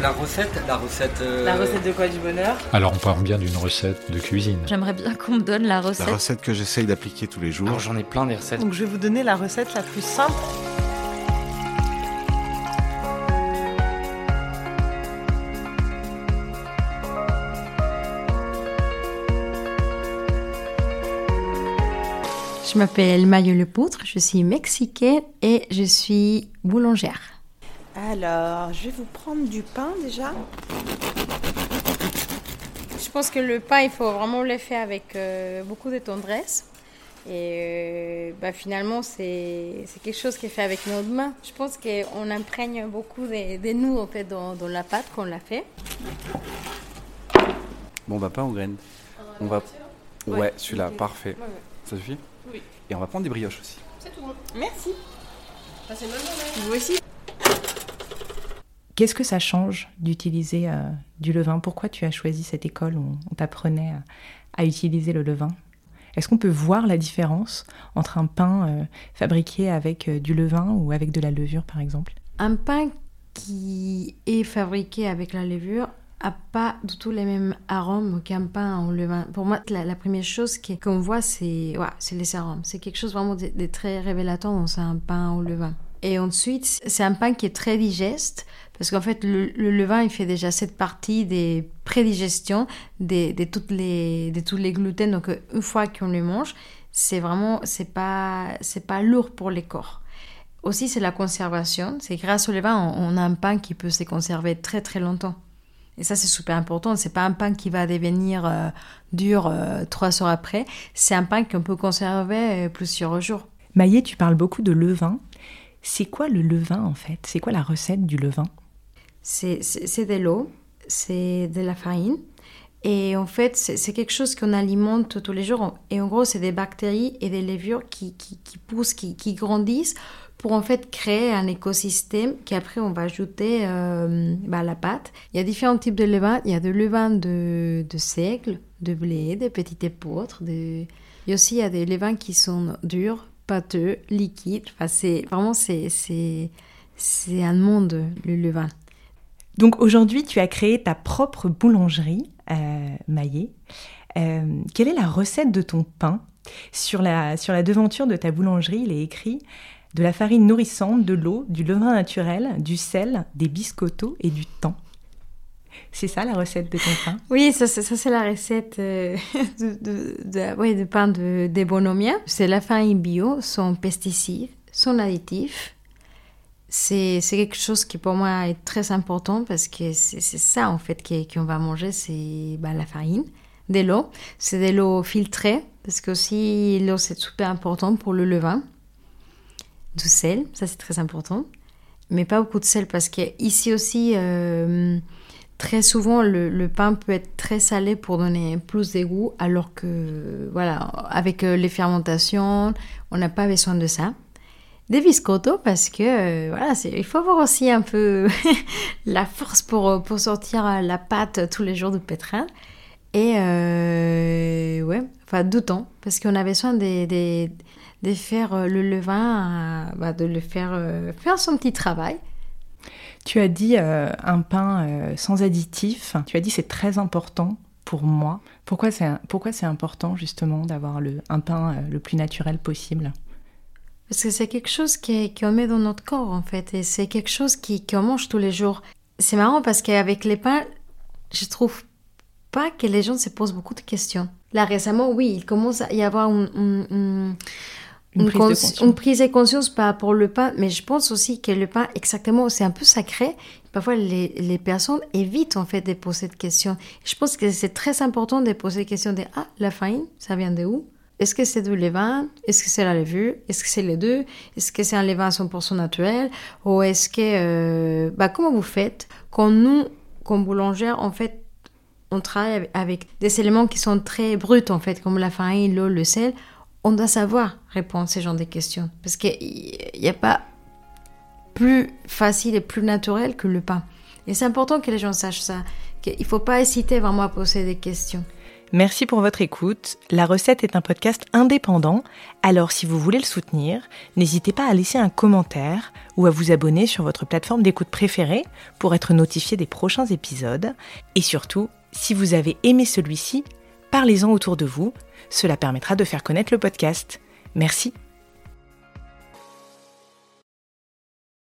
La recette, la recette. euh, La recette de quoi du bonheur Alors on parle bien d'une recette de cuisine. J'aimerais bien qu'on me donne la La recette. recette que j'essaye d'appliquer tous les jours. Alors j'en ai plein des recettes. Donc je vais vous donner la recette la plus simple. Je m'appelle Mayo Lepoutre, je suis mexicaine et je suis boulangère. Alors, je vais vous prendre du pain déjà. Je pense que le pain, il faut vraiment le faire avec euh, beaucoup de tendresse. Et euh, bah, finalement, c'est c'est quelque chose qui est fait avec nos mains. Je pense qu'on imprègne beaucoup de, de nous en fait, dans, dans la pâte qu'on l'a fait. Bon, bah, pain aux graines. On va. Ouais, celui-là, parfait. Ouais, ouais. Ça suffit Oui. Et on va prendre des brioches aussi. C'est tout bon. Merci. Passez une bonne journée. Vous aussi Qu'est-ce que ça change d'utiliser euh, du levain? Pourquoi tu as choisi cette école où on t'apprenait à, utiliser le levain? Est-ce qu'on peut voir la différence entre un pain euh, fabriqué avec euh, du levain ou avec de la levure, par exemple? Un pain qui est fabriqué avec la levure a pas du tout les mêmes arômes qu'un pain en levain. Pour moi, la, la première chose qu'on voit, c'est les arômes. C'est quelque chose vraiment de très révélateur dans un pain au levain. Et ensuite, c'est un pain qui est très digeste parce qu'en fait, le, le levain, il fait déjà cette partie des prédigestions de, de, toutes les, de tous les gluten. Donc, euh, une fois qu'on le mange, c'est vraiment, c'est pas, pas lourd pour les corps. Aussi, c'est la conservation. C'est grâce au levain, on, a un pain qui peut se conserver très très longtemps. Et ça, c'est super important. C'est pas un pain qui va devenir euh, dur euh, trois heures après. C'est un pain qu'on peut conserver plusieurs jours. Maillé, tu parles beaucoup de levain. C'est quoi le levain en fait? C'est quoi la recette du levain? C'est de l'eau, c'est de la farine. Et en fait, c'est quelque chose qu'on alimente tous les jours. Et en gros, c'est des bactéries et des levures qui, qui, poussent, qui, qui grandissent pour en fait créer un écosystème qu'après on va ajouter euh, bah, à la pâte. Il y a différents types de levain. Il y a de levain de, de seigle, de blé, de petites épeautres. De... Et aussi, il y a des levains qui sont durs, pâteux, liquides. Enfin, c'est vraiment, c'est c'est- un monde, le levain. Donc aujourd'hui, tu as créé ta propre boulangerie, euh, Maillé. Euh, quelle est la recette de ton pain? Sur la, sur la devanture de ta boulangerie, il est écrit de la farine nourrissante, de l'eau, du levain naturel, du sel, des biscottos et du thym. C'est ça la recette de ton pain? Oui, ça, ça, c'est la recette euh, de, de, de- ouais, de pain de. C'est la farine bio, sans pesticides, sans additifs. C'est quelque chose qui pour moi est très important parce que c'est ça en fait qu'on va manger, c'est bah, la farine, de l'eau. C'est de l'eau filtrée parce que aussi l'eau c'est super important pour le levain. Du sel, ça c'est très important. Mais pas beaucoup de sel parce que ici aussi... euh, Très souvent, le, pain peut être très salé pour donner plus de goût, alors que, voilà, avec euh, les fermentations, on n'a pas besoin de ça. Des biscottos, parce que, euh, voilà, il faut avoir aussi un peu la force pour, euh, pour sortir la pâte tous les jours du pétrin. Et, euh, ouais, enfin, temps, parce qu'on a besoin de, de, de faire le levain, bah, de le faire, faire son petit travail. Tu as dit euh, un pain euh, sans additifs. Tu as dit c'est très important pour moi. Pourquoi c'est pourquoi c'est important justement d'avoir le, un pain euh, le plus naturel possible? Parce que c'est quelque chose qui- qu'on met dans notre corps, en fait, et c'est quelque chose qui- qu'on mange tous les jours. C'est marrant parce qu'avec les pains, je trouve pas que les gens se posent beaucoup de questions. Là, récemment, oui, il commence à y avoir une- Une une prise de cons- conscience. une prise de conscience par rapport au pain, mais je pense aussi que le pain, exactement, c'est un peu sacré. Parfois, les, les personnes évitent en fait de poser cette question. Je pense que c'est très important de poser la question de Ah, la farine, ça vient de où? Est-ce que c'est du levain Est-ce que c'est la levure? Est-ce que c'est les deux? Est-ce que c'est un levain 100% naturel? Ou est-ce que... euh, bah, comment vous faites Quand nous, comme boulangère, en fait, on travaille avec des éléments qui sont très bruts, en fait, comme la farine, l'eau, le sel. On doit savoir répondre à ce genre de questions. Parce qu'il n'y a pas plus facile et plus naturel que le pain. Et c'est important que les gens sachent ça. qu'il ne faut pas hésiter vraiment à poser des questions. Merci pour votre écoute. La recette est un podcast indépendant, alors si vous voulez le soutenir, n'hésitez pas à laisser un commentaire ou à vous abonner sur votre plateforme d'écoute préférée pour être notifié des prochains épisodes. Et surtout, si vous avez aimé celui-ci, parlez-en autour de vous, cela permettra de faire connaître le podcast. Merci.